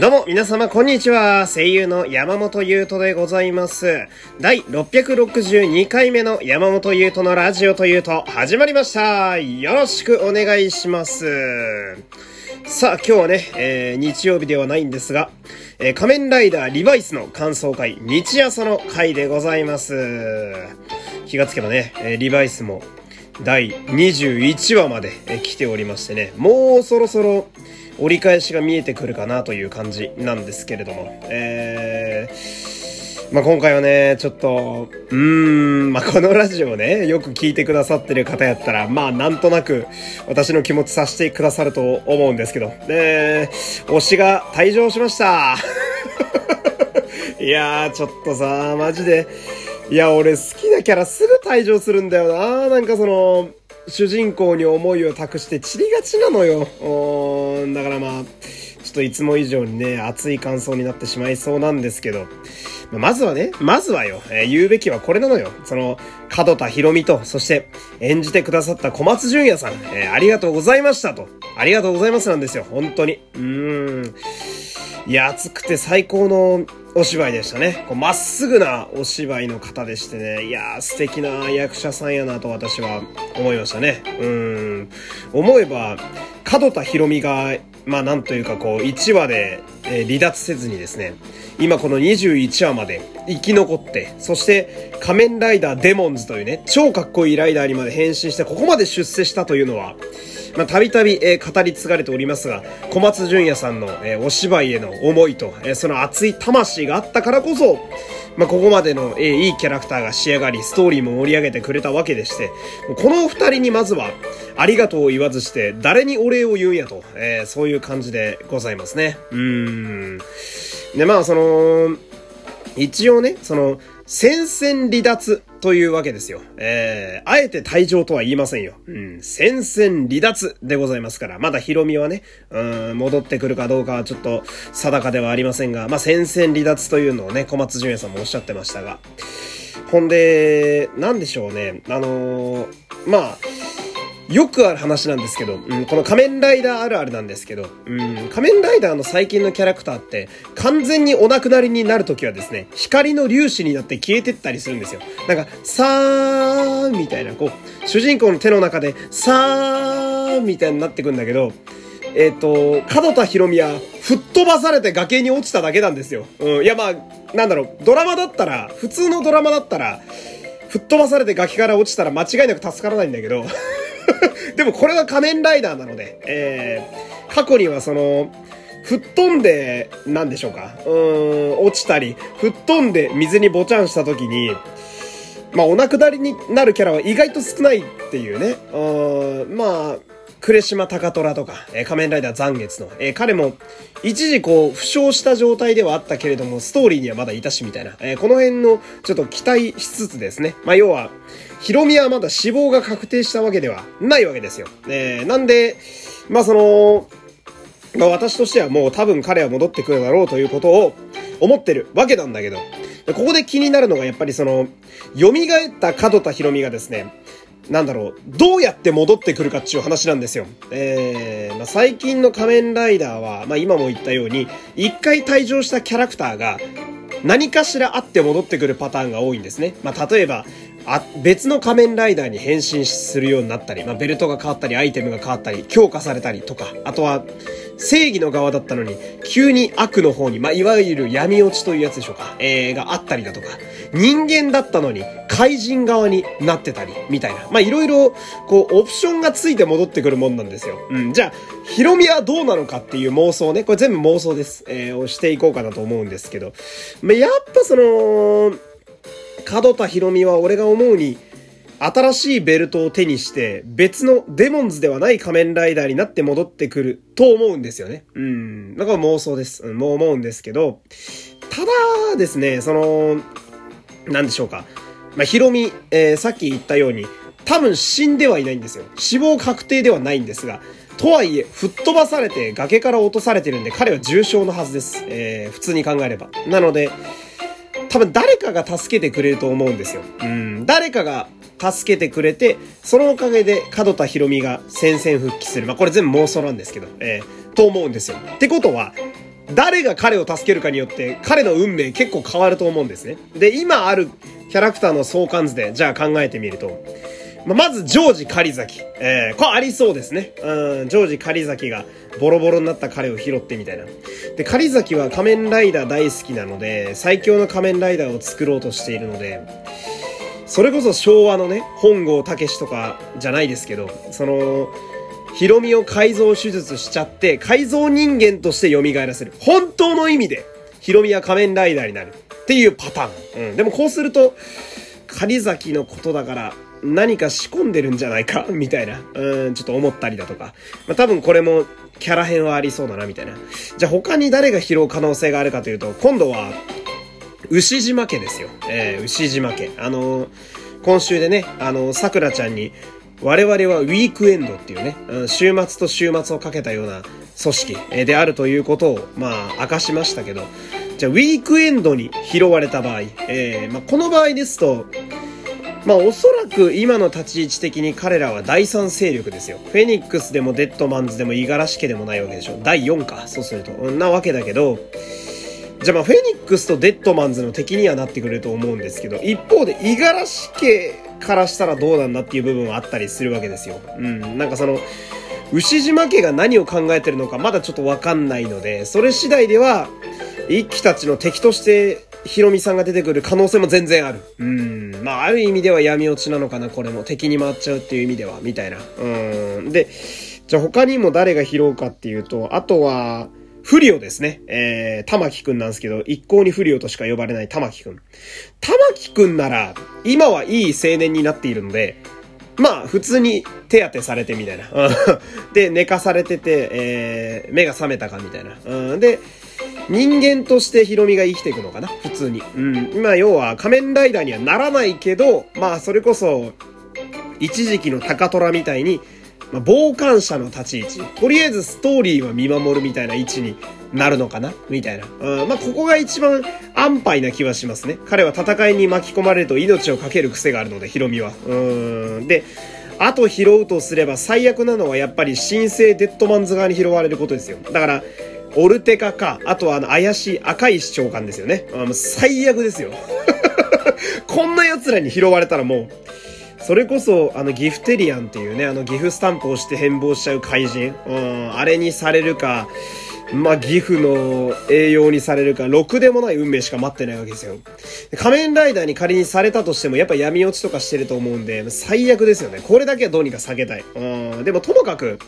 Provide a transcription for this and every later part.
どうも、皆様、こんにちは。声優の山本優斗でございます。第662回目の山本優斗のラジオというと、始まりました。よろしくお願いします。さあ、今日はね、えー日曜日ではないんですが、えー仮面ライダーリバイスの感想会、日朝の回でございます。気がつけばね、えーリバイスも第21話まで来ておりましてね、もうそろそろ折り返しが見えてくるかなという感じなんですけれども、えー、まあ、今回はね、ちょっと、うーん、まあ、このラジオね、よく聞いてくださってる方やったら、まあ、なんとなく私の気持ちさせてくださると思うんですけど、で、推しが退場しました。いやー、ちょっとさ、マジで、いや、俺好きなキャラすぐ退場するんだよな。なんかその、主人公に思いを託して散りがちなのよ。おーだからまあ、ちょっといつも以上にね、熱い感想になってしまいそうなんですけど、まずはね、まずはよ、えー言うべきはこれなのよ。その、角田博美と、そして演じてくださった小松淳也さん、えーありがとうございましたと。ありがとうございますなんですよ、本当に。うーん。いや、熱くて最高のお芝居でしたね。まっすぐなお芝居の方でしてね。いやー、素敵な役者さんやなと私は思いましたね。うん。思えば、角田博美が、まあなんというかこう、1話で、えー離脱せずにですね、今この21話まで生き残って、そして仮面ライダーデモンズというね、超かっこいいライダーにまで変身して、ここまで出世したというのは、まあ、たびたび、え語り継がれておりますが、小松淳也さんの、えお芝居への思いと、えその熱い魂があったからこそ、まあ、ここまでの、えいいキャラクターが仕上がり、ストーリーも盛り上げてくれたわけでして、この二人にまずは、ありがとうを言わずして、誰にお礼を言うんやと、えーそういう感じでございますね。うーん。で、まあ、その、一応ね、その、戦線離脱というわけですよ。えー、あえて退場とは言いませんよ。うん、戦線離脱でございますから、まだヒロミはね、うん、戻ってくるかどうかはちょっと定かではありませんが、まあ、戦線離脱というのをね、小松純也さんもおっしゃってましたが。ほんで、なんでしょうね、あのーまあ、よくある話なんですけど、うん、この仮面ライダーあるあるなんですけど、うん、仮面ライダーの最近のキャラクターって、完全にお亡くなりになるときはですね、光の粒子になって消えてったりするんですよ。なんか、さーみたいな、こう、主人公の手の中で、さーみたいになってくんだけど、えっ、と、角田博美は吹っ飛ばされて崖に落ちただけなんですよ。うん、いやまあ、なんだろう、ドラマだったら、普通のドラマだったら、吹っ飛ばされて崖から落ちたら間違いなく助からないんだけど、でもこれは仮面ライダーなので、えー、過去にはその、吹っ飛んで、なんでしょうか？うーん、落ちたり、吹っ飛んで水にぼちゃんした時に、まあ、お亡くなりになるキャラは意外と少ないっていうね。うん、まあ、呉島高虎とか、えー仮面ライダー残月の、えー彼も、一時こう、負傷した状態ではあったけれども、ストーリーにはまだいたしみたいな、えーこの辺の、ちょっと期待しつつですね。まあ、要は、ヒロミはまだ死亡が確定したわけではないわけですよ。えーなんで、まあ、その、まあ私としてはもう多分彼は戻ってくるだろうということを思ってるわけなんだけど、ここで気になるのがやっぱりその、蘇った角田博美がですね、なんだろう、どうやって戻ってくるかっていう話なんですよ。えー、まあ、最近の仮面ライダーは、まあ今も言ったように、一回退場したキャラクターが、何かしらあって戻ってくるパターンが多いんですね。まあ、例えば、あ、別の仮面ライダーに変身するようになったり、まあ、ベルトが変わったり、アイテムが変わったり、強化されたりとか、あとは、正義の側だったのに、急に悪の方に、まあ、いわゆる闇落ちというやつでしょうか、えー、があったりだとか、人間だったのに、怪人側になってたり、みたいな。まあ、いろいろ、こう、オプションがついて戻ってくるもんなんですよ。うん。じゃあ、ヒロミはどうなのかっていう妄想ね。これ全部妄想です。えー、をしていこうかなと思うんですけど。まあ、やっぱその、角田博美は俺が思うに、新しいベルトを手にして、別のデモンズではない仮面ライダーになって戻ってくると思うんですよね。うん。だから妄想です。うん、もう思うんですけど、ただですね、その、なんでしょうか。まあ、ヒロミ、えーさっき言ったように、多分死んではいないんですよ。死亡確定ではないんですが、とはいえ、吹っ飛ばされて崖から落とされてるんで、彼は重傷のはずです。えー普通に考えれば。なので、多分誰かが助けてくれると思うんですよ。うん。誰かが助けてくれて、そのおかげで角田博美が戦線復帰する。まあ、これ全部妄想なんですけど、えーと思うんですよ。ってことは、誰が彼を助けるかによって彼の運命結構変わると思うんですね。で、今あるキャラクターの相関図で、じゃあ考えてみると、まあまず、ジョージ狩崎。えー、これありそうですね。うん、ジョージ狩崎がボロボロになった彼を拾ってみたいな。で、狩崎は仮面ライダー大好きなので、最強の仮面ライダーを作ろうとしているので、それこそ昭和のね、本郷武とかじゃないですけど、その、ヒロミを改造手術しちゃって、改造人間として蘇らせる。本当の意味で、ヒロミは仮面ライダーになる。っていうパターン。うん。でもこうすると、狩崎のことだから、何か仕込んでるんじゃないか？みたいな、うん、ちょっと思ったりだとか。まあ、多分これもキャラ編はありそうだな、みたいな。じゃあ他に誰が拾う可能性があるかというと、今度は、牛島家ですよ。えー、牛島家。あのー、今週でね、あのー、桜ちゃんに、我々はウィークエンドっていうね、週末と週末をかけたような組織であるということを、まあ、明かしましたけど、じゃあ、ウィークエンドに拾われた場合、えー、まあ、この場合ですと、まあおそらく今の立ち位置的に彼らは第三勢力ですよ。フェニックスでもデッドマンズでも五十嵐家でもないわけでしょ。第4か、そうすると。なわけだけど、じゃあまあフェニックスとデッドマンズの敵にはなってくれると思うんですけど、一方で五十嵐家からしたらどうなんだっていう部分はあったりするわけですよ。うん、なんかその、牛島家が何を考えてるのかまだちょっとわかんないので、それ次第では、一騎たちの敵としてヒロミさんが出てくる可能性も全然ある。うん。まあ、ある意味では闇落ちなのかな、これも。敵に回っちゃうっていう意味では、みたいな。うん。で、じゃあ他にも誰が拾うかっていうと、あとは、フリオですね。えー、玉木くんなんですけど、一向にフリオとしか呼ばれない玉木くん。玉木くんなら、今はいい青年になっているので、まあ、普通に手当てされてみたいな。で、寝かされてて、えー、目が覚めたかみたいな。うん、で、人間としてヒロミが生きていくのかな？普通に。うん。今、要は仮面ライダーにはならないけど、まあ、それこそ、一時期の高虎みたいに、まあ、傍観者の立ち位置。とりあえずストーリーは見守るみたいな位置になるのかな？みたいな。うん、まあ、ここが一番安牌な気はしますね。彼は戦いに巻き込まれると命をかける癖があるので、ヒロミは。うん。で、あと拾うとすれば最悪なのはやっぱり神聖デッドマンズ側に拾われることですよ。だから、オルテカか、あとはあの怪しい赤石長官ですよね。あもう最悪ですよ。こんな奴らに拾われたらもう、それこそ、あの、ギフテリアンっていうね、あの、ギフスタンプをして変貌しちゃう怪人。うん、あれにされるか、まあ、ギフの栄養にされるか、ろくでもない運命しか待ってないわけですよ。仮面ライダーに仮にされたとしても、やっぱ闇落ちとかしてると思うんで、最悪ですよね。これだけはどうにか避けたい。うん、でもともかく、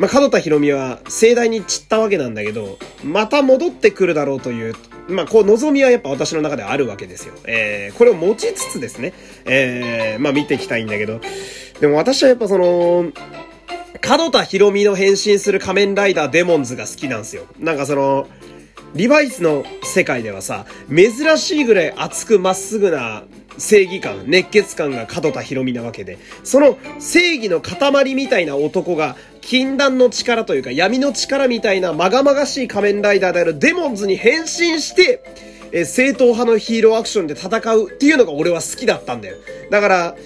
まあ、門田博美は盛大に散ったわけなんだけど、また戻ってくるだろうという、まあ、こう、望みはやっぱ私の中であるわけですよ。えー、これを持ちつつですね、えー、まあ、見ていきたいんだけど、でも私はやっぱその、門田博美の変身する仮面ライダーデモンズが好きなんですよ。なんかその、リバイスの世界ではさ、珍しいぐらい熱くまっすぐな正義感、熱血感が門田博美なわけで、その正義の塊みたいな男が、禁断の力というか闇の力みたいなまがまがしい仮面ライダーであるデモンズに変身して、え正統派のヒーローアクションで戦うっていうのが俺は好きだったんだよ。だから、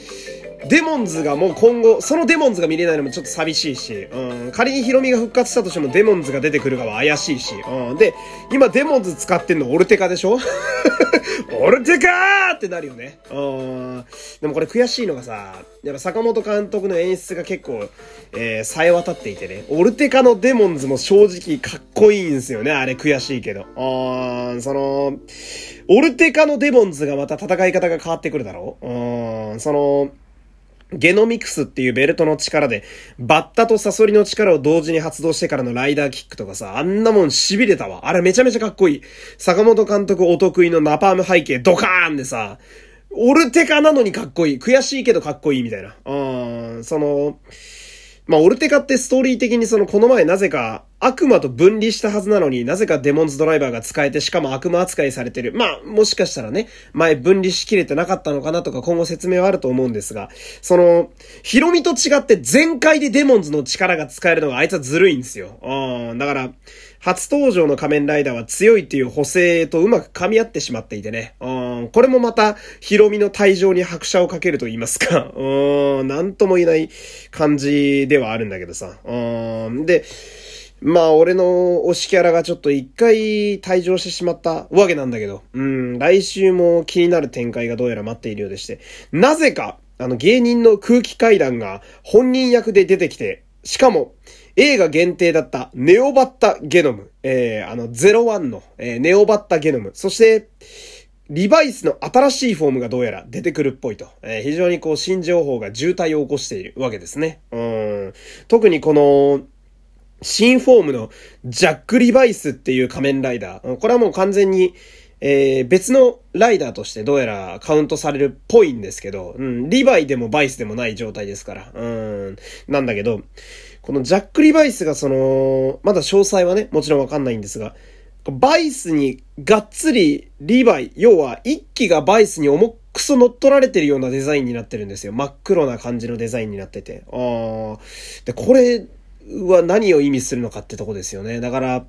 デモンズがもう今後、そのデモンズが見れないのもちょっと寂しいし、うん、仮にヒロミが復活したとしてもデモンズが出てくるかは怪しいし、うん、で、今デモンズ使ってんのオルテカでしょ？オルテカーってなるよね。うん。でもこれ悔しいのがさ、やっぱ坂本監督の演出が結構、えー、冴え渡っていてね、オルテカのデモンズも正直かっこいいんすよね、あれ悔しいけど。うん、その、オルテカのデモンズがまた戦い方が変わってくるだろううん、その、ゲノミクスっていうベルトの力で、バッタとサソリの力を同時に発動してからのライダーキックとかさ、あんなもん痺れたわ。あれめちゃめちゃかっこいい。坂本監督お得意のナパーム背景ドカーンでさ、オルテカなのにかっこいい。悔しいけどかっこいいみたいな。うん、その、まあ、オルテカってストーリー的にそのこの前なぜか悪魔と分離したはずなのになぜかデモンズドライバーが使えてしかも悪魔扱いされてる。まあ、もしかしたらね、前分離しきれてなかったのかなとか今後説明はあると思うんですが、その、ヒロミと違って全開でデモンズの力が使えるのがあいつはずるいんですよ。うん、だから、初登場の仮面ライダーは強いっていう補正とうまく噛み合ってしまっていてね。うん、これもまた、ヒロミの退場に拍車をかけると言いますか。うん、なんとも言えない感じではあるんだけどさ。うん、で、まあ、俺の推しキャラがちょっと一回退場してしまったわけなんだけど、うん、来週も気になる展開がどうやら待っているようでして、なぜか、あの芸人の空気階段が本人役で出てきて、しかも、映画限定だったネオバッタゲノム、えー、あの01の、えー、ネオバッタゲノム、そして、リバイスの新しいフォームがどうやら出てくるっぽいと。えー、非常にこう新情報が渋滞を起こしているわけですね。うん。特にこの、新フォームのジャック・リバイスっていう仮面ライダー。これはもう完全に、えー、別のライダーとしてどうやらカウントされるっぽいんですけど、うん、リバイでもバイスでもない状態ですから。うん。なんだけど、このジャック・リバイスがその、まだ詳細はね、もちろんわかんないんですが、バイスにがっつりリヴァイ、要は一機がバイスに重くそ乗っ取られてるようなデザインになってるんですよ。真っ黒な感じのデザインになってて。ああ。で、これは何を意味するのかってとこですよね。だから、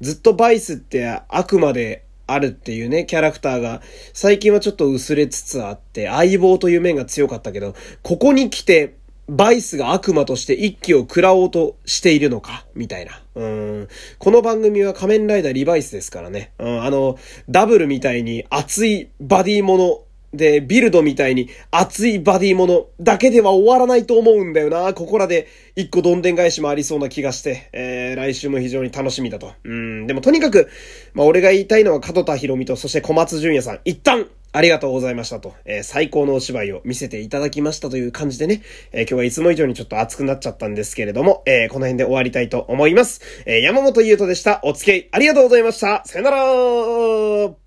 ずっとバイスってあくまであるっていうね、キャラクターが、最近はちょっと薄れつつあって、相棒という面が強かったけど、ここに来て、バイスが悪魔として一気を食らおうとしているのか、みたいな。うん。この番組は仮面ライダーリバイスですからね。うん、あの、ダブルみたいに熱いバディもので、ビルドみたいに熱いバディものだけでは終わらないと思うんだよな。ここらで一個どんでん返しもありそうな気がして、えー、来週も非常に楽しみだと。うん、でもとにかく、まあ俺が言いたいのは角田博美とそして小松淳也さん、一旦ありがとうございましたと、えー、最高のお芝居を見せていただきましたという感じでね、えー、今日はいつも以上にちょっと熱くなっちゃったんですけれども、えー、この辺で終わりたいと思います。え山本優斗でした。お付き合いありがとうございました。さよなら